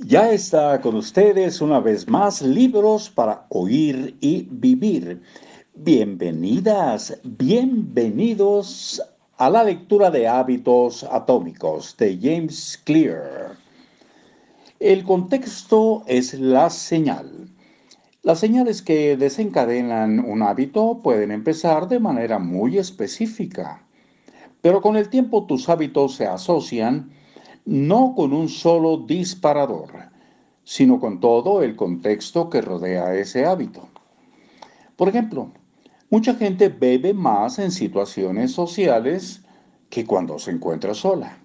Ya está con ustedes una vez más libros para oír y vivir. Bienvenidas, bienvenidos a la lectura de hábitos atómicos de James Clear. El contexto es la señal. Las señales que desencadenan un hábito pueden empezar de manera muy específica, pero con el tiempo tus hábitos se asocian no con un solo disparador, sino con todo el contexto que rodea ese hábito. Por ejemplo, mucha gente bebe más en situaciones sociales que cuando se encuentra sola.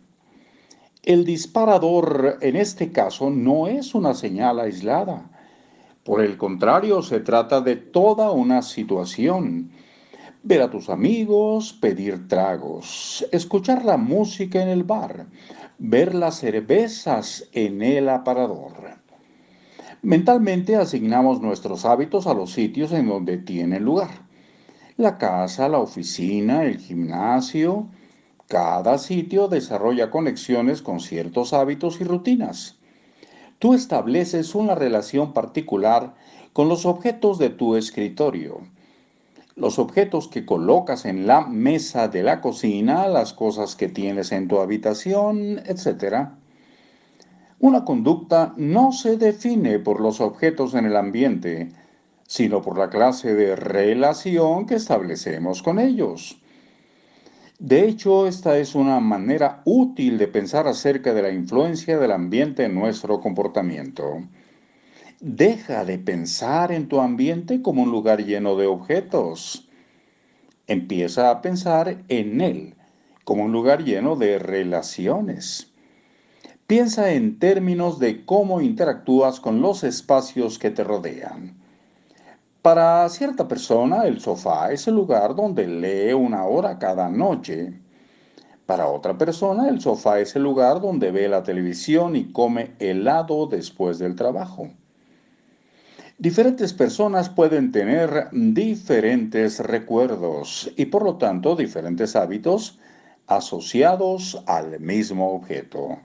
El disparador en este caso no es una señal aislada. Por el contrario, se trata de toda una situación. Ver a tus amigos, pedir tragos, escuchar la música en el bar, ver las cervezas en el aparador. Mentalmente asignamos nuestros hábitos a los sitios en donde tienen lugar. La casa, la oficina, el gimnasio. Cada sitio desarrolla conexiones con ciertos hábitos y rutinas. Tú estableces una relación particular con los objetos de tu escritorio los objetos que colocas en la mesa de la cocina, las cosas que tienes en tu habitación, etc. Una conducta no se define por los objetos en el ambiente, sino por la clase de relación que establecemos con ellos. De hecho, esta es una manera útil de pensar acerca de la influencia del ambiente en nuestro comportamiento. Deja de pensar en tu ambiente como un lugar lleno de objetos. Empieza a pensar en él como un lugar lleno de relaciones. Piensa en términos de cómo interactúas con los espacios que te rodean. Para cierta persona, el sofá es el lugar donde lee una hora cada noche. Para otra persona, el sofá es el lugar donde ve la televisión y come helado después del trabajo. Diferentes personas pueden tener diferentes recuerdos y por lo tanto diferentes hábitos asociados al mismo objeto.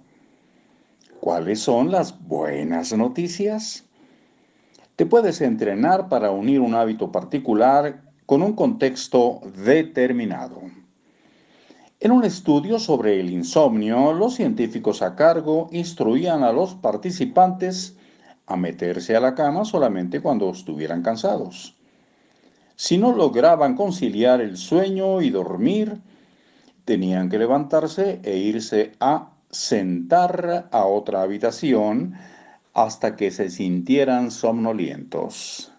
¿Cuáles son las buenas noticias? Te puedes entrenar para unir un hábito particular con un contexto determinado. En un estudio sobre el insomnio, los científicos a cargo instruían a los participantes a meterse a la cama solamente cuando estuvieran cansados. Si no lograban conciliar el sueño y dormir, tenían que levantarse e irse a sentar a otra habitación hasta que se sintieran somnolientos.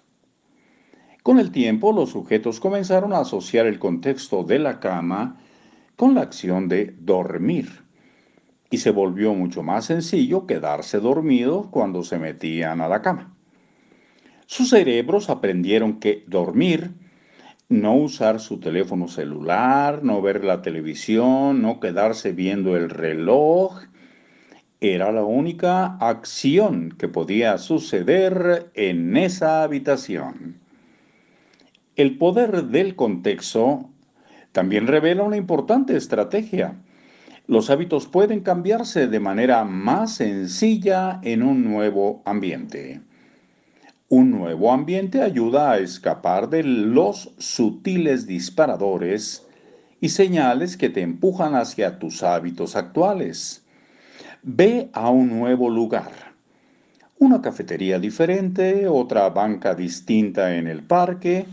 Con el tiempo, los sujetos comenzaron a asociar el contexto de la cama con la acción de dormir y se volvió mucho más sencillo quedarse dormido cuando se metían a la cama. Sus cerebros aprendieron que dormir, no usar su teléfono celular, no ver la televisión, no quedarse viendo el reloj, era la única acción que podía suceder en esa habitación. El poder del contexto también revela una importante estrategia los hábitos pueden cambiarse de manera más sencilla en un nuevo ambiente. Un nuevo ambiente ayuda a escapar de los sutiles disparadores y señales que te empujan hacia tus hábitos actuales. Ve a un nuevo lugar. Una cafetería diferente, otra banca distinta en el parque,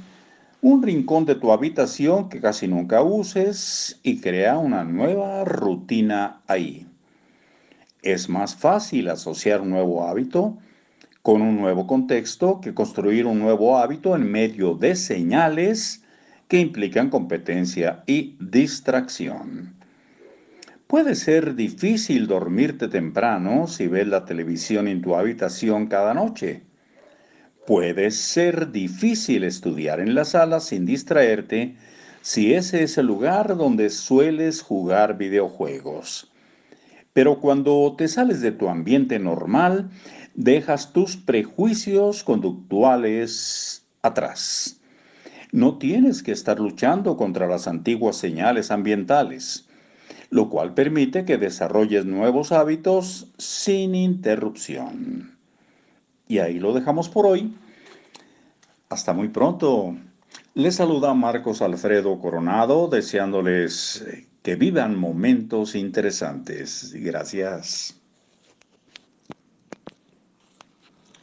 un rincón de tu habitación que casi nunca uses y crea una nueva rutina ahí. Es más fácil asociar un nuevo hábito con un nuevo contexto que construir un nuevo hábito en medio de señales que implican competencia y distracción. Puede ser difícil dormirte temprano si ves la televisión en tu habitación cada noche. Puede ser difícil estudiar en la sala sin distraerte si ese es el lugar donde sueles jugar videojuegos. Pero cuando te sales de tu ambiente normal, dejas tus prejuicios conductuales atrás. No tienes que estar luchando contra las antiguas señales ambientales. lo cual permite que desarrolles nuevos hábitos sin interrupción. Y ahí lo dejamos por hoy. Hasta muy pronto. Les saluda Marcos Alfredo Coronado, deseándoles que vivan momentos interesantes. Gracias.